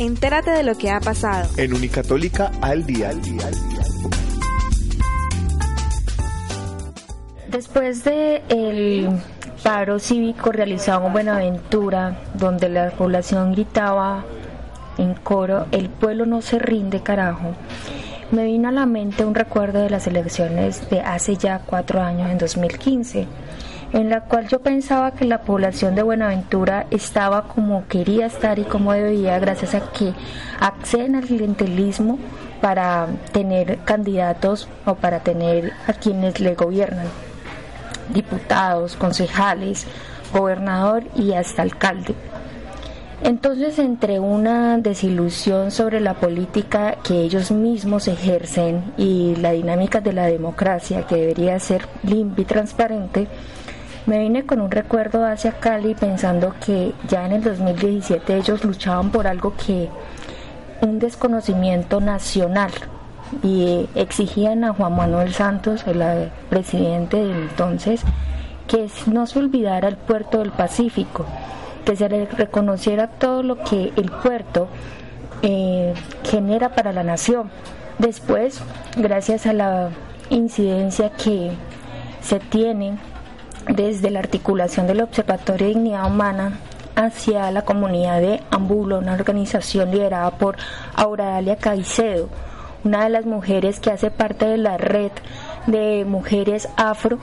Entérate de lo que ha pasado. En Unicatólica al día, al día, al día. Después de el paro cívico realizado en Buenaventura, donde la población gritaba en coro, el pueblo no se rinde carajo, me vino a la mente un recuerdo de las elecciones de hace ya cuatro años, en 2015 en la cual yo pensaba que la población de Buenaventura estaba como quería estar y como debía gracias a que acceden al clientelismo para tener candidatos o para tener a quienes le gobiernan, diputados, concejales, gobernador y hasta alcalde. Entonces, entre una desilusión sobre la política que ellos mismos ejercen y la dinámica de la democracia que debería ser limpia y transparente, me vine con un recuerdo hacia Cali pensando que ya en el 2017 ellos luchaban por algo que un desconocimiento nacional y exigían a Juan Manuel Santos, el presidente de entonces, que no se olvidara el puerto del Pacífico, que se reconociera todo lo que el puerto eh, genera para la nación. Después, gracias a la incidencia que se tiene desde la articulación del Observatorio de Dignidad Humana hacia la comunidad de Ambulo, una organización liderada por Auralia Caicedo, una de las mujeres que hace parte de la red de mujeres afro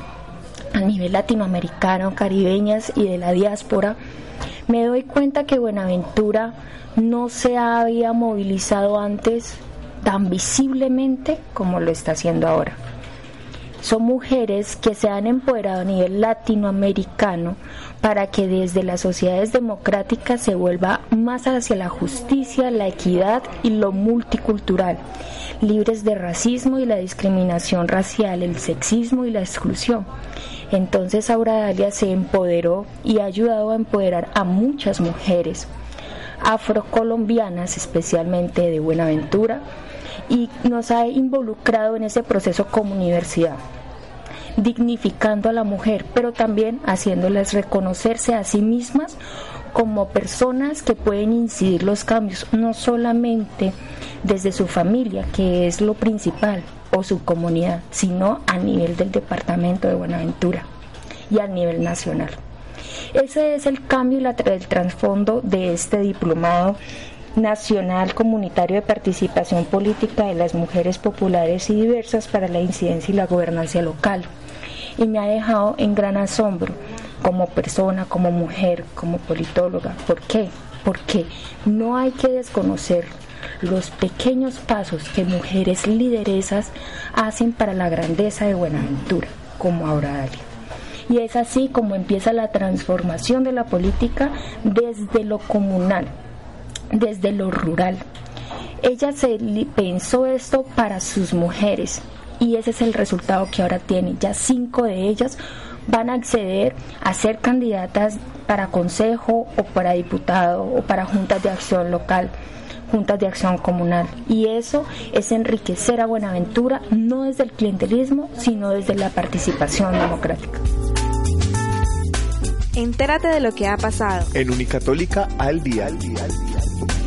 a nivel latinoamericano, caribeñas y de la diáspora, me doy cuenta que Buenaventura no se había movilizado antes tan visiblemente como lo está haciendo ahora son mujeres que se han empoderado a nivel latinoamericano para que desde las sociedades democráticas se vuelva más hacia la justicia, la equidad y lo multicultural, libres de racismo y la discriminación racial, el sexismo y la exclusión. Entonces Aura Dalia se empoderó y ha ayudado a empoderar a muchas mujeres afrocolombianas, especialmente de Buenaventura, y nos ha involucrado en ese proceso como universidad dignificando a la mujer, pero también haciéndoles reconocerse a sí mismas como personas que pueden incidir los cambios, no solamente desde su familia, que es lo principal, o su comunidad, sino a nivel del departamento de Buenaventura y a nivel nacional. Ese es el cambio y el trasfondo de este diplomado Nacional Comunitario de Participación Política de las Mujeres Populares y Diversas para la Incidencia y la Gobernanza Local. Y me ha dejado en gran asombro como persona, como mujer, como politóloga. ¿Por qué? Porque no hay que desconocer los pequeños pasos que mujeres lideresas hacen para la grandeza de Buenaventura, como ahora Dalia. Y es así como empieza la transformación de la política desde lo comunal, desde lo rural. Ella se pensó esto para sus mujeres y ese es el resultado que ahora tiene. Ya cinco de ellas van a acceder a ser candidatas para consejo o para diputado o para juntas de acción local juntas de acción comunal. Y eso es enriquecer a Buenaventura no desde el clientelismo, sino desde la participación democrática. Entérate de lo que ha pasado. En Unicatólica al día, al día, al día.